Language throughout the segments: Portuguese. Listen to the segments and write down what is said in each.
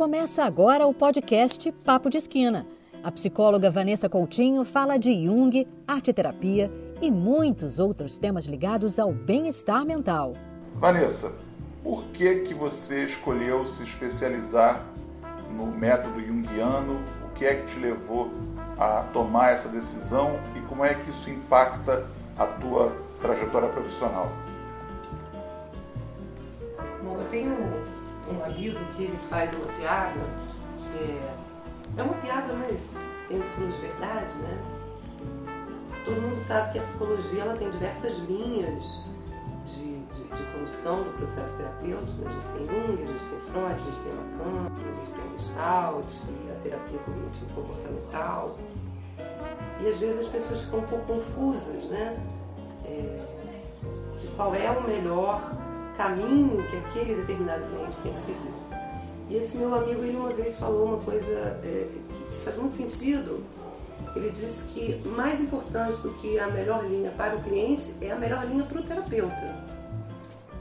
Começa agora o podcast Papo de Esquina. A psicóloga Vanessa Coutinho fala de Jung, arte-terapia e muitos outros temas ligados ao bem-estar mental. Vanessa, por que que você escolheu se especializar no método junguiano? O que é que te levou a tomar essa decisão e como é que isso impacta a tua trajetória profissional? Bom, eu tenho um amigo que ele faz uma piada, é, é uma piada, mas tem um fundo de verdade, né? Todo mundo sabe que a psicologia ela tem diversas linhas de, de, de condução do processo terapêutico. A gente tem Jung, a gente tem Freud, a gente tem Lacan, a gente tem Gestalt, a terapia cognitivo-comportamental. E às vezes as pessoas ficam um pouco confusas, né? É, de qual é o melhor caminho que aquele determinado cliente tem que seguir. E esse meu amigo, ele uma vez falou uma coisa é, que, que faz muito sentido. Ele disse que mais importante do que a melhor linha para o cliente é a melhor linha para o terapeuta.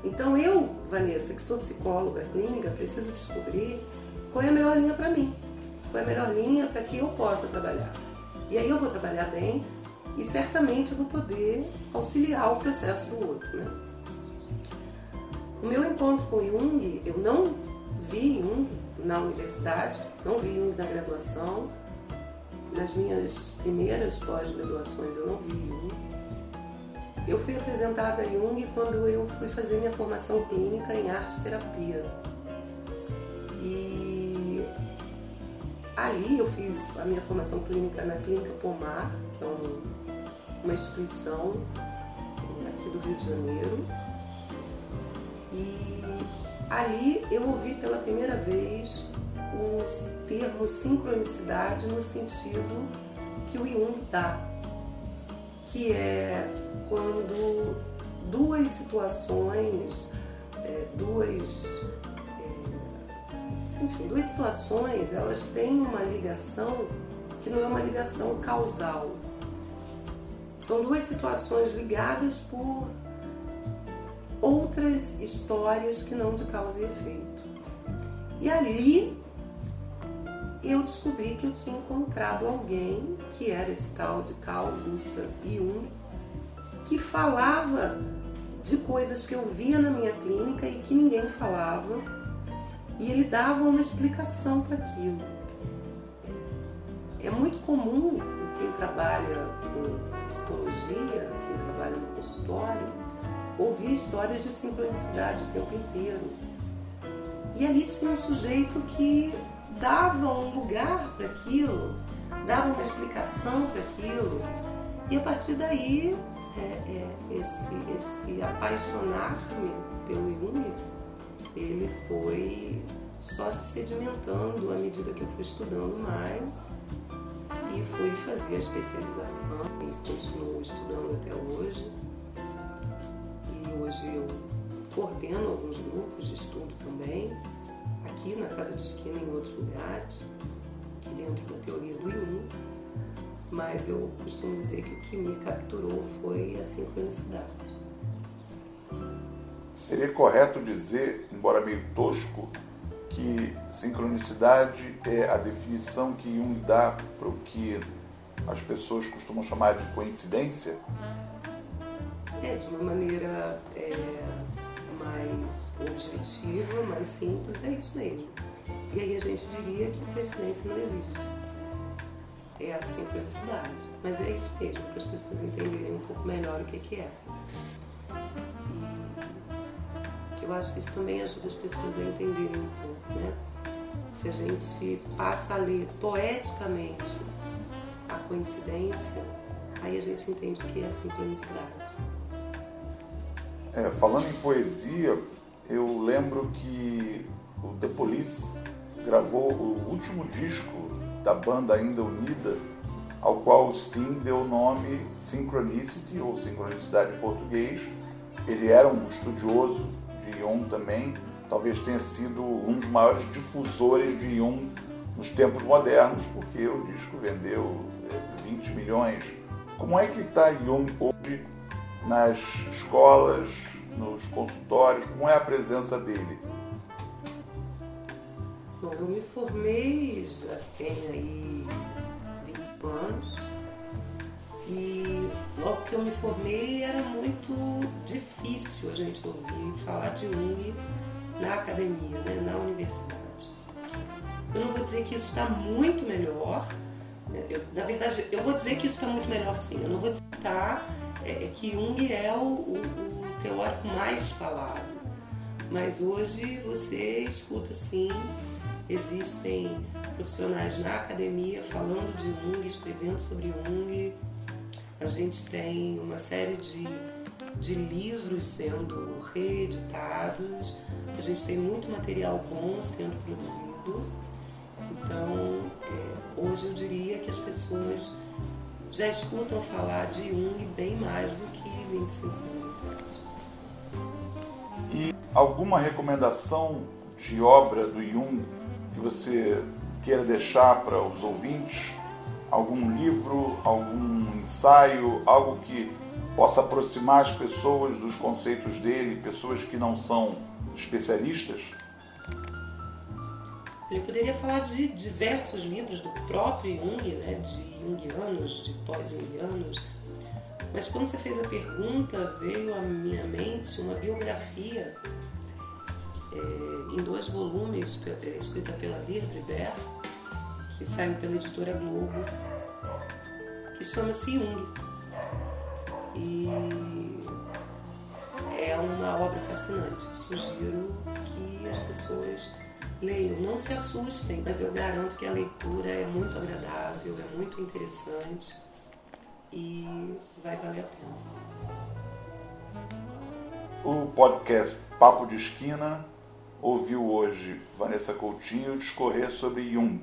Então eu, Vanessa, que sou psicóloga clínica, preciso descobrir qual é a melhor linha para mim, qual é a melhor linha para que eu possa trabalhar. E aí eu vou trabalhar bem e certamente vou poder auxiliar o processo do outro. Né? O meu encontro com Jung, eu não vi Jung na universidade, não vi Jung na graduação. Nas minhas primeiras pós-graduações eu não vi Jung. Eu fui apresentada a Jung quando eu fui fazer minha formação clínica em arte-terapia. E ali eu fiz a minha formação clínica na Clínica Pomar, que é um, uma instituição aqui do Rio de Janeiro ali eu ouvi pela primeira vez o termo sincronicidade no sentido que o Jung dá, que é quando duas situações, é, duas, é, enfim, duas situações, elas têm uma ligação que não é uma ligação causal. São duas situações ligadas por histórias que não de causa e efeito. E ali eu descobri que eu tinha encontrado alguém, que era esse tal de Carl Gustav Jung, que falava de coisas que eu via na minha clínica e que ninguém falava, e ele dava uma explicação para aquilo. É muito comum quem trabalha com psicologia, quem trabalha no consultório, ouvia histórias de sincronicidade o tempo inteiro. E ali tinha um sujeito que dava um lugar para aquilo, dava uma explicação para aquilo. E a partir daí, é, é, esse, esse apaixonar-me pelo Jung, ele foi só se sedimentando à medida que eu fui estudando mais e fui fazer a especialização e continuo estudando até hoje hoje eu coordeno alguns grupos de estudo também, aqui na Casa de Esquina e em outros lugares, dentro da teoria do Jung, mas eu costumo dizer que o que me capturou foi a sincronicidade. Seria correto dizer, embora meio tosco, que sincronicidade é a definição que Jung dá para o que as pessoas costumam chamar de coincidência? É, de uma maneira é, mais objetiva, mais simples, é isso mesmo. E aí a gente diria que coincidência não existe. É a sincronicidade. Mas é isso mesmo, para as pessoas entenderem um pouco melhor o que, que é. E eu acho que isso também ajuda as pessoas a entenderem um pouco, né? Se a gente passa a ler poeticamente a coincidência, aí a gente entende o que é a sincronicidade. É, falando em poesia, eu lembro que o The Police gravou o último disco da banda ainda unida, ao qual o Sting deu o nome Synchronicity, ou Sincronicidade em português. Ele era um estudioso de Jung também, talvez tenha sido um dos maiores difusores de Jung nos tempos modernos, porque o disco vendeu 20 é, milhões. Como é que está Jung hoje nas escolas, nos consultórios? Como é a presença dele? Bom, eu me formei já tem aí 20 anos e logo que eu me formei era muito difícil a gente ouvir falar de Jung na academia, né, na universidade. Eu não vou dizer que isso está muito melhor, né, eu, na verdade eu vou dizer que isso está muito melhor sim, eu não vou dizer que, tá, é, é que Jung é o, o teórico mais falado, mas hoje você escuta sim Existem profissionais na academia falando de Jung, escrevendo sobre Jung. A gente tem uma série de, de livros sendo reeditados. A gente tem muito material bom sendo produzido. Então, é, hoje eu diria que as pessoas já escutam falar de Jung bem mais do que 25 anos atrás. E alguma recomendação de obra do Jung que você queira deixar para os ouvintes? Algum livro, algum ensaio, algo que possa aproximar as pessoas dos conceitos dele, pessoas que não são especialistas? Eu poderia falar de diversos livros do próprio Jung, né, de Jungianos, de pós-Jungianos, mas quando você fez a pergunta, veio à minha mente uma biografia é, em dois volumes, é, escrita pela Deirdre Baer, que saiu pela editora Globo, que chama-se Jung. E é uma obra fascinante. Sugiro que as pessoas leiam. Não se assustem, mas eu garanto que a leitura é muito agradável, é muito interessante e vai valer a pena. O podcast Papo de Esquina ouviu hoje Vanessa Coutinho discorrer sobre Jung.